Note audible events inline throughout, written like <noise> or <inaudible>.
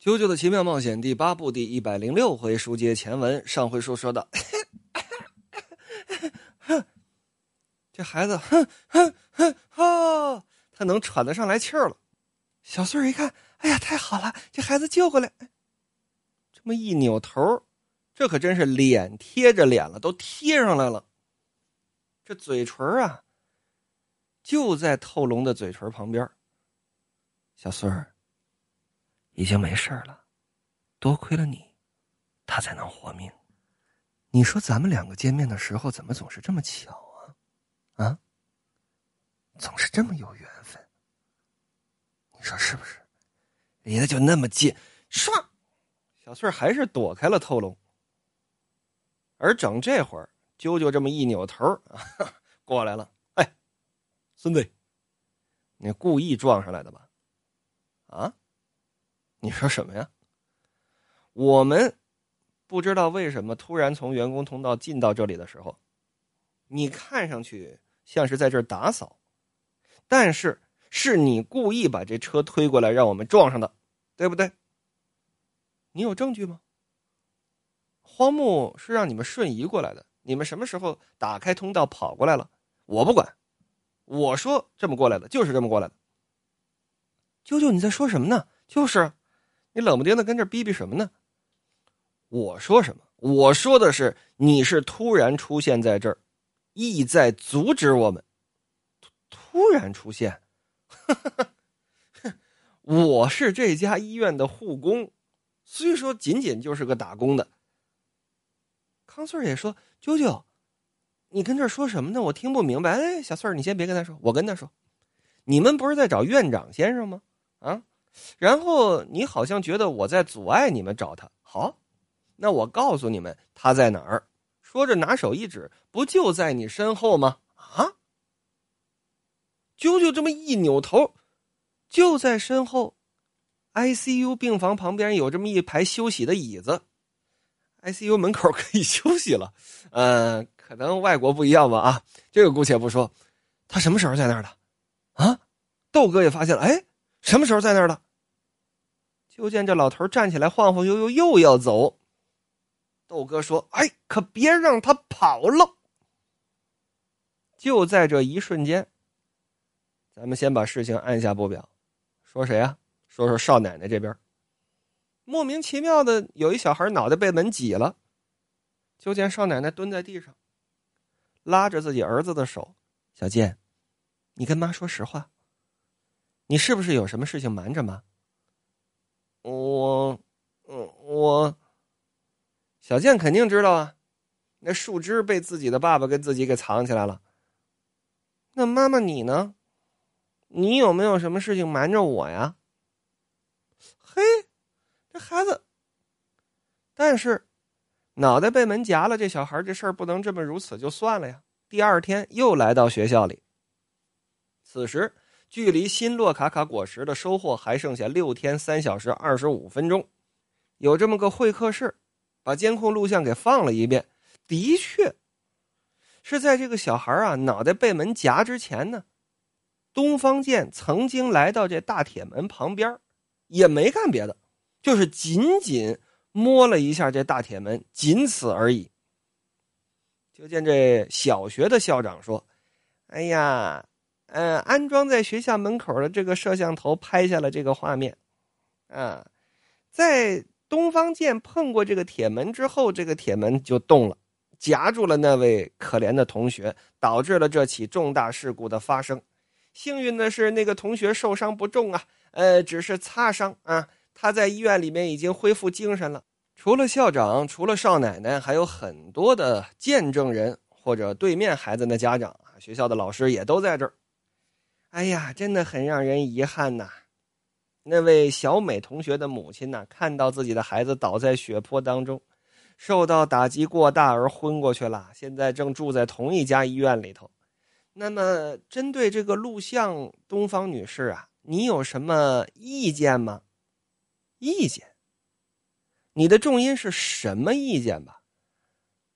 《啾啾的奇妙冒险》第八部第一百零六回书接前文，上回书说到，这孩子，哼哼哼哈，他能喘得上来气儿了。小穗儿一看，哎呀，太好了，这孩子救回来。这么一扭头，这可真是脸贴着脸了，都贴上来了。这嘴唇啊，就在透龙的嘴唇旁边。小穗儿。已经没事了，多亏了你，他才能活命。你说咱们两个见面的时候，怎么总是这么巧啊？啊，总是这么有缘分。你说是不是？离得就那么近，唰，小翠还是躲开了透龙。而整这会儿，啾啾这么一扭头啊，<laughs> 过来了。哎，孙子，你故意撞上来的吧？啊？你说什么呀？我们不知道为什么突然从员工通道进到这里的时候，你看上去像是在这儿打扫，但是是你故意把这车推过来让我们撞上的，对不对？你有证据吗？荒木是让你们瞬移过来的，你们什么时候打开通道跑过来了？我不管，我说这么过来的就是这么过来的。舅舅，你在说什么呢？就是。你冷不丁的跟这逼逼什么呢？我说什么？我说的是你是突然出现在这儿，意在阻止我们。突然出现，<laughs> 我是这家医院的护工，虽说仅仅就是个打工的。康穗也说：“啾啾，你跟这说什么呢？我听不明白。”哎，小穗儿，你先别跟他说，我跟他说。你们不是在找院长先生吗？啊？然后你好像觉得我在阻碍你们找他，好，那我告诉你们他在哪儿。说着拿手一指，不就在你身后吗？啊！啾啾这么一扭头，就在身后，ICU 病房旁边有这么一排休息的椅子，ICU 门口可以休息了。嗯，可能外国不一样吧？啊，这个姑且不说。他什么时候在那儿的？啊，豆哥也发现了。哎，什么时候在那儿的？就见这老头站起来，晃晃悠悠又要走。豆哥说：“哎，可别让他跑了。”就在这一瞬间，咱们先把事情按下不表。说谁啊？说说少奶奶这边。莫名其妙的，有一小孩脑袋被门挤了。就见少奶奶蹲在地上，拉着自己儿子的手：“小健，你跟妈说实话，你是不是有什么事情瞒着妈？”我，嗯，我，小健肯定知道啊，那树枝被自己的爸爸跟自己给藏起来了。那妈妈你呢？你有没有什么事情瞒着我呀？嘿，这孩子，但是脑袋被门夹了，这小孩这事儿不能这么如此就算了呀。第二天又来到学校里，此时。距离新洛卡卡果实的收获还剩下六天三小时二十五分钟，有这么个会客室，把监控录像给放了一遍，的确，是在这个小孩啊脑袋被门夹之前呢，东方健曾经来到这大铁门旁边，也没干别的，就是仅仅摸了一下这大铁门，仅此而已。就见这小学的校长说：“哎呀。”嗯，安装在学校门口的这个摄像头拍下了这个画面，啊，在东方剑碰过这个铁门之后，这个铁门就动了，夹住了那位可怜的同学，导致了这起重大事故的发生。幸运的是，那个同学受伤不重啊，呃，只是擦伤啊。他在医院里面已经恢复精神了。除了校长，除了少奶奶，还有很多的见证人或者对面孩子的家长，学校的老师也都在这儿。哎呀，真的很让人遗憾呐！那位小美同学的母亲呢，看到自己的孩子倒在血泊当中，受到打击过大而昏过去了，现在正住在同一家医院里头。那么，针对这个录像，东方女士啊，你有什么意见吗？意见？你的重音是什么意见吧？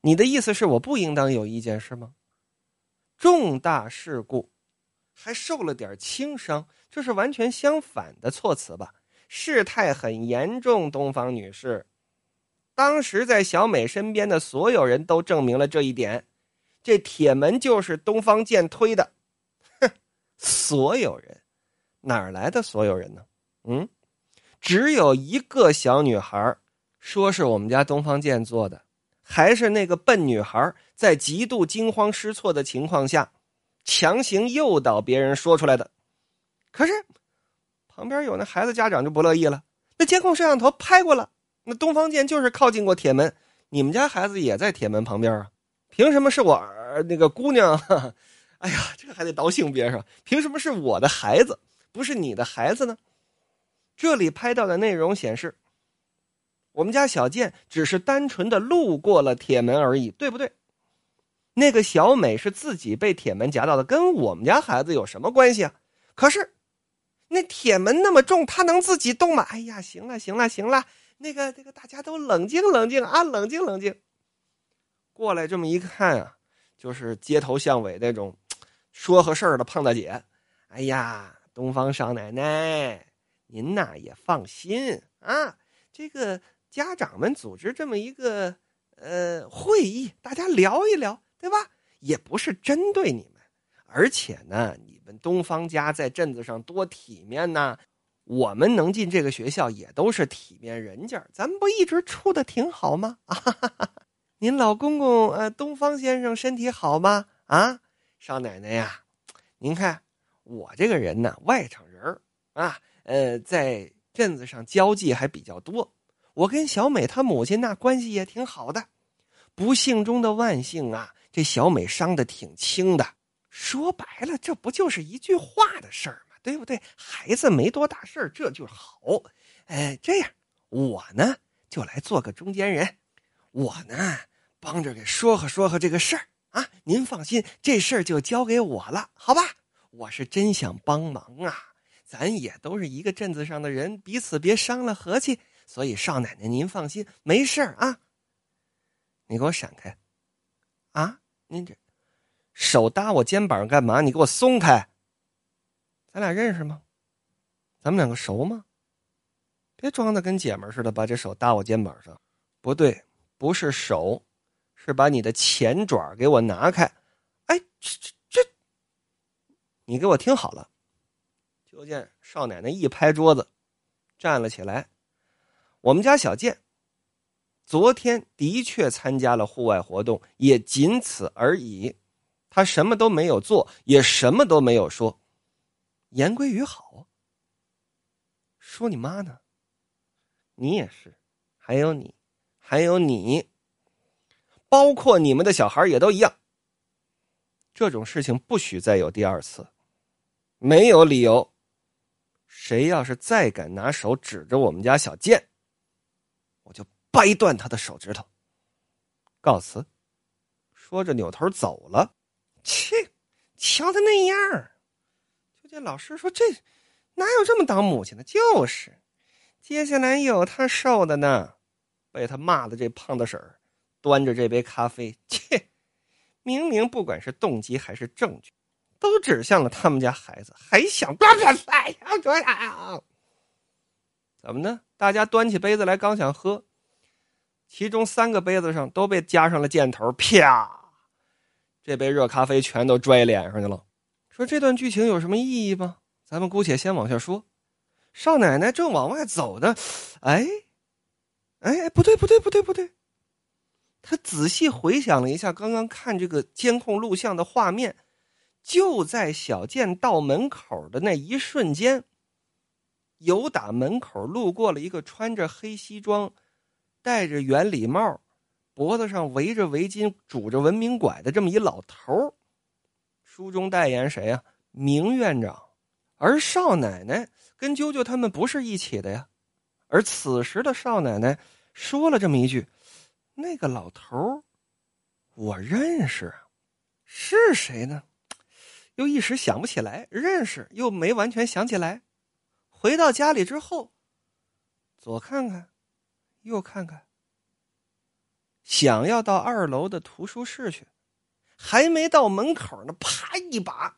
你的意思是我不应当有意见是吗？重大事故。还受了点轻伤，这是完全相反的措辞吧？事态很严重。东方女士，当时在小美身边的所有人都证明了这一点。这铁门就是东方健推的，哼！所有人，哪来的所有人呢？嗯，只有一个小女孩说是我们家东方健做的，还是那个笨女孩在极度惊慌失措的情况下，强行诱导别人说出来的。可是，旁边有那孩子家长就不乐意了。那监控摄像头拍过了，那东方健就是靠近过铁门，你们家孩子也在铁门旁边啊？凭什么是我儿那个姑娘？<laughs> 哎呀，这还得倒性别是吧？凭什么是我的孩子，不是你的孩子呢？这里拍到的内容显示，我们家小健只是单纯的路过了铁门而已，对不对？那个小美是自己被铁门夹到的，跟我们家孩子有什么关系啊？可是。那铁门那么重，她能自己动吗？哎呀，行了，行了，行了，那个，这个，大家都冷静，冷静啊，冷静，冷静。过来这么一看啊，就是街头巷尾那种说和事儿的胖大姐。哎呀，东方少奶奶，您呐也放心啊，这个家长们组织这么一个呃会议，大家聊一聊，对吧？也不是针对你们，而且呢，你们。东方家在镇子上多体面呐！我们能进这个学校也都是体面人家，咱们不一直处的挺好吗？<laughs> 啊，您老公公呃，东方先生身体好吗？啊，少奶奶呀，您看我这个人呢，外省人啊，呃，在镇子上交际还比较多。我跟小美她母亲那关系也挺好的。不幸中的万幸啊，这小美伤的挺轻的。说白了，这不就是一句话的事儿吗？对不对？孩子没多大事儿，这就好。哎，这样，我呢就来做个中间人，我呢帮着给说和说和这个事儿啊。您放心，这事儿就交给我了，好吧？我是真想帮忙啊，咱也都是一个镇子上的人，彼此别伤了和气。所以少奶奶您放心，没事儿啊。你给我闪开，啊，您这。手搭我肩膀干嘛？你给我松开！咱俩认识吗？咱们两个熟吗？别装的跟姐们似的，把这手搭我肩膀上。不对，不是手，是把你的前爪给我拿开！哎，这这这，你给我听好了！就见少奶奶一拍桌子，站了起来。我们家小健，昨天的确参加了户外活动，也仅此而已。他什么都没有做，也什么都没有说。言归于好。说你妈呢？你也是，还有你，还有你，包括你们的小孩也都一样。这种事情不许再有第二次，没有理由。谁要是再敢拿手指着我们家小健，我就掰断他的手指头。告辞。说着扭头走了。切，瞧他那样就见老师说：“这哪有这么当母亲的？就是，接下来有他受的呢。”被他骂的这胖大婶儿，端着这杯咖啡，切，明明不管是动机还是证据，都指向了他们家孩子，还想端着菜呀？怎么呢？大家端起杯子来，刚想喝，其中三个杯子上都被加上了箭头，啪！这杯热咖啡全都拽脸上去了。说这段剧情有什么意义吗？咱们姑且先往下说。少奶奶正往外走呢，哎，哎，不对，不对，不对，不对。他仔细回想了一下刚刚看这个监控录像的画面，就在小健到门口的那一瞬间，有打门口路过了一个穿着黑西装、戴着圆礼帽。脖子上围着围巾、拄着文明拐的这么一老头书中代言谁呀？明院长。而少奶奶跟啾啾他们不是一起的呀。而此时的少奶奶说了这么一句：“那个老头我认识，是谁呢？”又一时想不起来，认识又没完全想起来。回到家里之后，左看看，又看看。想要到二楼的图书室去，还没到门口呢，啪一把，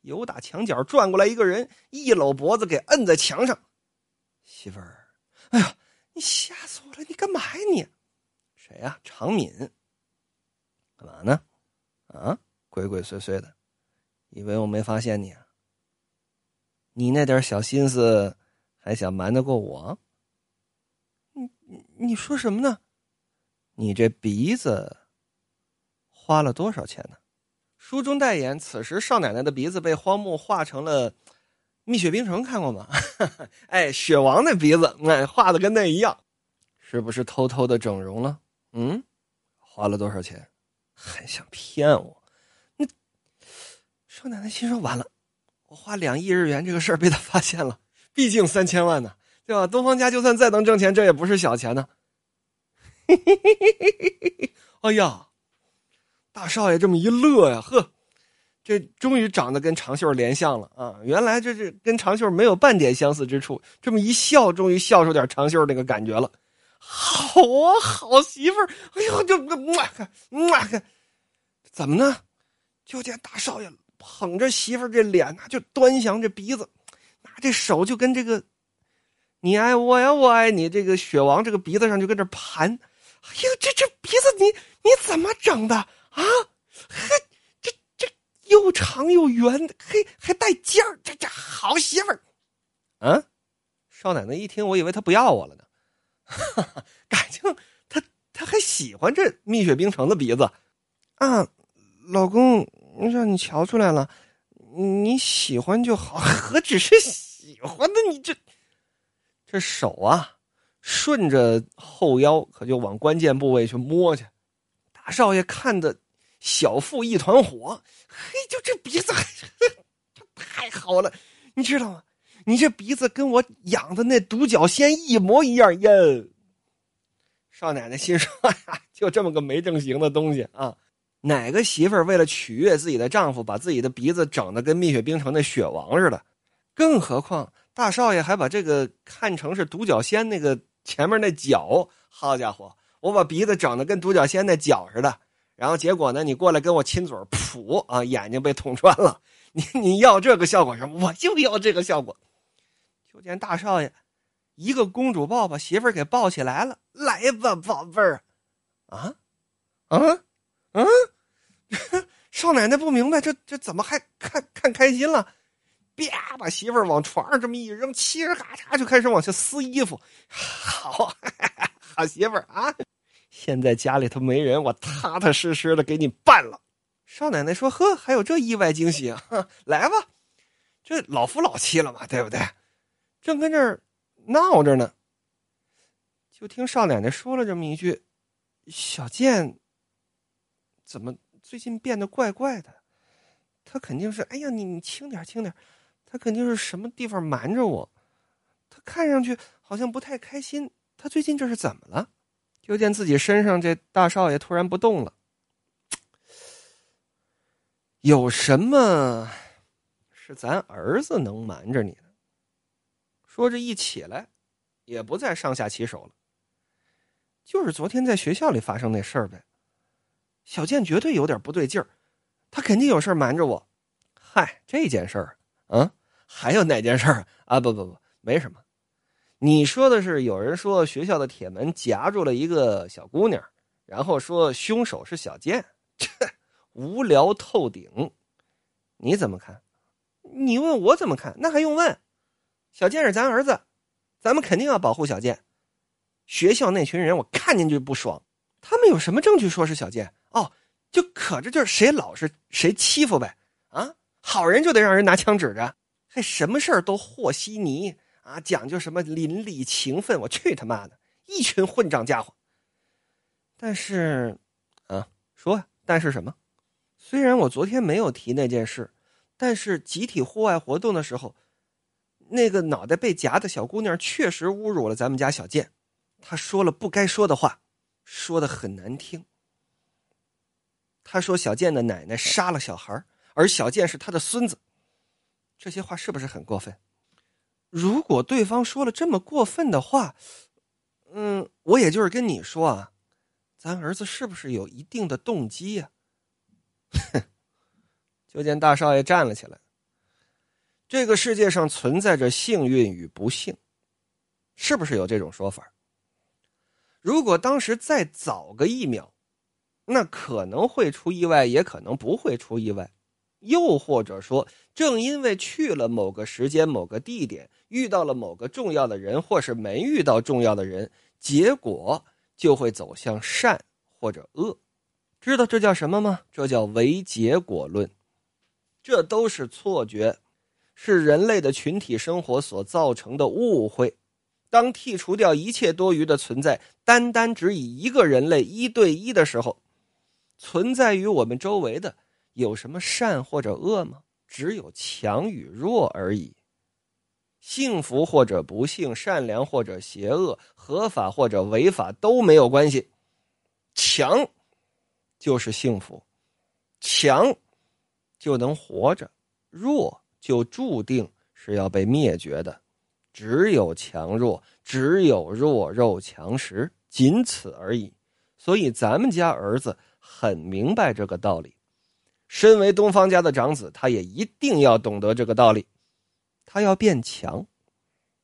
由打墙角转过来一个人，一搂脖子给摁在墙上。媳妇儿，哎呀，你吓死我了！你干嘛呀你？谁呀？常敏。干嘛呢？啊，鬼鬼祟祟的，以为我没发现你啊？你那点小心思，还想瞒得过我？你你说什么呢？你这鼻子花了多少钱呢？书中代言，此时少奶奶的鼻子被荒木画成了蜜雪冰城，看过吗？<laughs> 哎，雪王那鼻子，哎，画的跟那一样，是不是偷偷的整容了？嗯，花了多少钱？还想骗我？那少奶奶心说完了，我花两亿日元这个事儿被他发现了，毕竟三千万呢，对吧？东方家就算再能挣钱，这也不是小钱呢。<laughs> 哎呀，大少爷这么一乐呀，呵，这终于长得跟长袖连像了啊！原来这是跟长袖没有半点相似之处，这么一笑，终于笑出点长袖那个感觉了。好啊，好媳妇儿！哎呦，就哇看哇看，怎么呢？就见大少爷捧着媳妇儿这脸呐，就端详这鼻子，拿这手就跟这个你爱我呀，我爱你这个雪王这个鼻子上就跟这盘。哎呦，这这鼻子你你怎么整的啊？嘿，这这又长又圆，嘿还带尖儿，这这好媳妇儿。嗯，少奶奶一听，我以为她不要我了呢。哈哈，感情他他还喜欢这蜜雪冰城的鼻子啊！老公，让你瞧出来了，你喜欢就好，何止是喜欢呢？你这这手啊，顺着后腰可就往关键部位去摸去。大少爷看的小腹一团火，嘿，就这鼻子，<laughs> 这太好了，你知道吗？你这鼻子跟我养的那独角仙一模一样呀！少奶奶心说：“ <laughs> 呀，就这么个没正形的东西啊！哪个媳妇儿为了取悦自己的丈夫，把自己的鼻子整的跟蜜雪冰城那雪王似的？更何况大少爷还把这个看成是独角仙那个前面那角。好家伙，我把鼻子整的跟独角仙那角似的，然后结果呢，你过来跟我亲嘴，噗啊，眼睛被捅穿了。你你要这个效果什么？我就要这个效果。”就见大少爷一个公主抱把媳妇儿给抱起来了，来吧，宝贝儿，啊，啊，啊！<laughs> 少奶奶不明白，这这怎么还看看开心了？啪，把媳妇儿往床上这么一扔，嘁哩咔嚓就开始往下撕衣服。好，好媳妇儿啊！现在家里头没人，我踏踏实实的给你办了。少奶奶说：“呵，还有这意外惊喜啊！<laughs> 来吧，这老夫老妻了嘛，对不对？”正跟这儿闹着呢，就听少奶奶说了这么一句：“小贱怎么最近变得怪怪的？他肯定是……哎呀，你你轻点轻点，他肯定是什么地方瞒着我。他看上去好像不太开心，他最近这是怎么了？”就见自己身上这大少爷突然不动了，有什么是咱儿子能瞒着你的？说着，一起来，也不再上下其手了。就是昨天在学校里发生那事儿呗。小健绝对有点不对劲儿，他肯定有事瞒着我。嗨，这件事儿，嗯，还有哪件事儿啊？不不不，没什么。你说的是有人说学校的铁门夹住了一个小姑娘，然后说凶手是小健，这无聊透顶。你怎么看？你问我怎么看？那还用问？小健是咱儿子，咱们肯定要保护小健。学校那群人，我看见就不爽。他们有什么证据说是小健？哦，就可着就是谁老实谁欺负呗。啊，好人就得让人拿枪指着，还什么事儿都和稀泥啊，讲究什么邻里情分？我去他妈的，一群混账家伙！但是，啊，说，但是什么？虽然我昨天没有提那件事，但是集体户外活动的时候。那个脑袋被夹的小姑娘确实侮辱了咱们家小健，她说了不该说的话，说的很难听。她说小健的奶奶杀了小孩，而小健是他的孙子，这些话是不是很过分？如果对方说了这么过分的话，嗯，我也就是跟你说啊，咱儿子是不是有一定的动机呀？哼！就见大少爷站了起来。这个世界上存在着幸运与不幸，是不是有这种说法？如果当时再早个一秒，那可能会出意外，也可能不会出意外。又或者说，正因为去了某个时间、某个地点，遇到了某个重要的人，或是没遇到重要的人，结果就会走向善或者恶。知道这叫什么吗？这叫唯结果论。这都是错觉，是人类的群体生活所造成的误会。当剔除掉一切多余的存在，单单只以一个人类一对一的时候，存在于我们周围的有什么善或者恶吗？只有强与弱而已。幸福或者不幸，善良或者邪恶，合法或者违法都没有关系。强就是幸福，强就能活着；弱就注定是要被灭绝的。只有强弱，只有弱肉强食，仅此而已。所以咱们家儿子很明白这个道理。身为东方家的长子，他也一定要懂得这个道理。他要变强，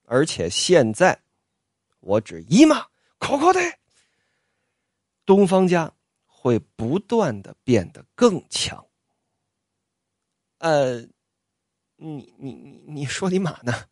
而且现在，我只一骂口口的，东方家会不断的变得更强。呃，你你你你说你马呢？